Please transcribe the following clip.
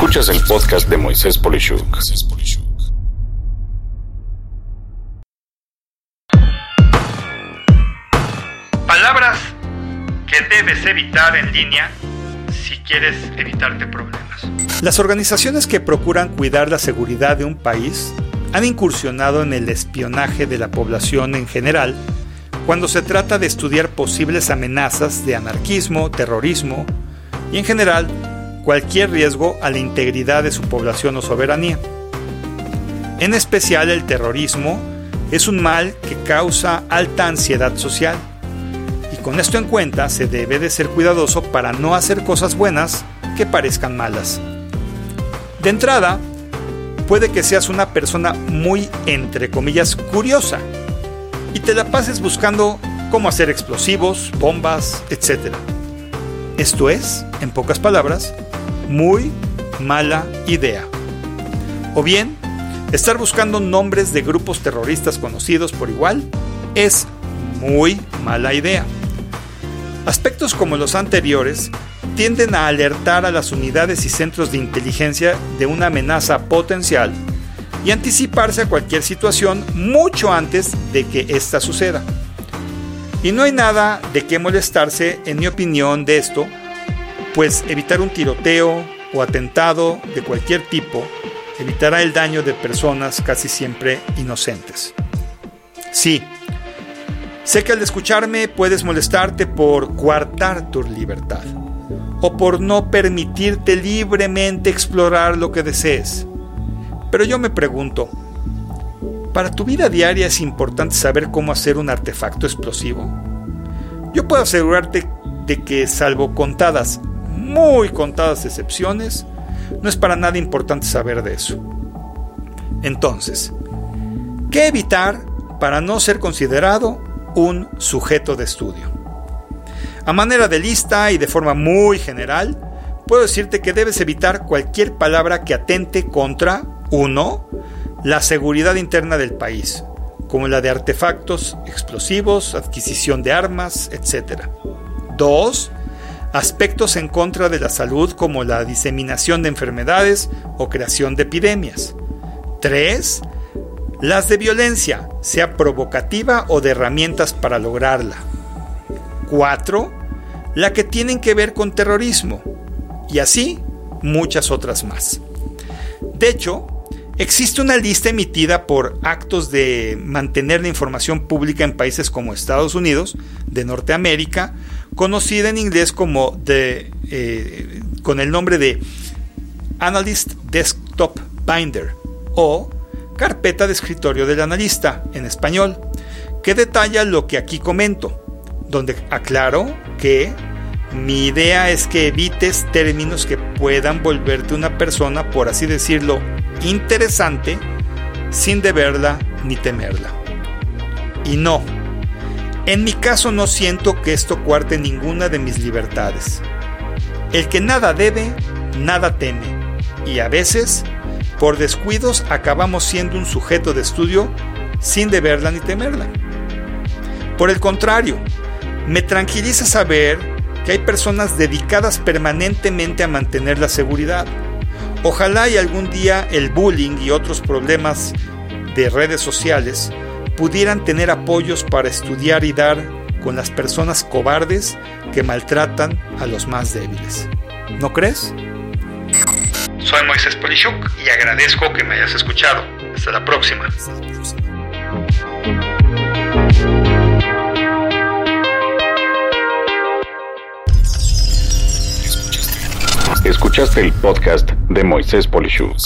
Escuchas el podcast de Moisés Polishuk. Palabras que debes evitar en línea si quieres evitarte problemas. Las organizaciones que procuran cuidar la seguridad de un país han incursionado en el espionaje de la población en general cuando se trata de estudiar posibles amenazas de anarquismo, terrorismo y en general cualquier riesgo a la integridad de su población o soberanía. En especial el terrorismo es un mal que causa alta ansiedad social y con esto en cuenta se debe de ser cuidadoso para no hacer cosas buenas que parezcan malas. De entrada, puede que seas una persona muy, entre comillas, curiosa y te la pases buscando cómo hacer explosivos, bombas, etc. Esto es, en pocas palabras, muy mala idea. O bien, estar buscando nombres de grupos terroristas conocidos por igual es muy mala idea. Aspectos como los anteriores tienden a alertar a las unidades y centros de inteligencia de una amenaza potencial y anticiparse a cualquier situación mucho antes de que ésta suceda. Y no hay nada de qué molestarse, en mi opinión, de esto, pues evitar un tiroteo o atentado de cualquier tipo evitará el daño de personas casi siempre inocentes. Sí, sé que al escucharme puedes molestarte por coartar tu libertad o por no permitirte libremente explorar lo que desees. Pero yo me pregunto, ¿para tu vida diaria es importante saber cómo hacer un artefacto explosivo? Yo puedo asegurarte de que salvo contadas muy contadas excepciones, no es para nada importante saber de eso. Entonces, ¿qué evitar para no ser considerado un sujeto de estudio? A manera de lista y de forma muy general, puedo decirte que debes evitar cualquier palabra que atente contra 1. La seguridad interna del país, como la de artefactos explosivos, adquisición de armas, etc. 2 aspectos en contra de la salud como la diseminación de enfermedades o creación de epidemias. 3. Las de violencia, sea provocativa o de herramientas para lograrla. 4. La que tienen que ver con terrorismo. Y así muchas otras más. De hecho, existe una lista emitida por actos de mantener la información pública en países como Estados Unidos, de Norteamérica, conocida en inglés como eh, con el nombre de Analyst Desktop Binder o carpeta de escritorio del analista en español, que detalla lo que aquí comento, donde aclaro que mi idea es que evites términos que puedan volverte una persona, por así decirlo, interesante, sin deberla ni temerla. Y no, en mi caso no siento que esto cuarte ninguna de mis libertades. El que nada debe, nada teme. Y a veces, por descuidos, acabamos siendo un sujeto de estudio sin deberla ni temerla. Por el contrario, me tranquiliza saber que hay personas dedicadas permanentemente a mantener la seguridad. Ojalá y algún día el bullying y otros problemas de redes sociales pudieran tener apoyos para estudiar y dar con las personas cobardes que maltratan a los más débiles. ¿No crees? Soy Moisés Polishuk y agradezco que me hayas escuchado. Hasta la próxima. Escuchaste el podcast de Moisés Polishuk.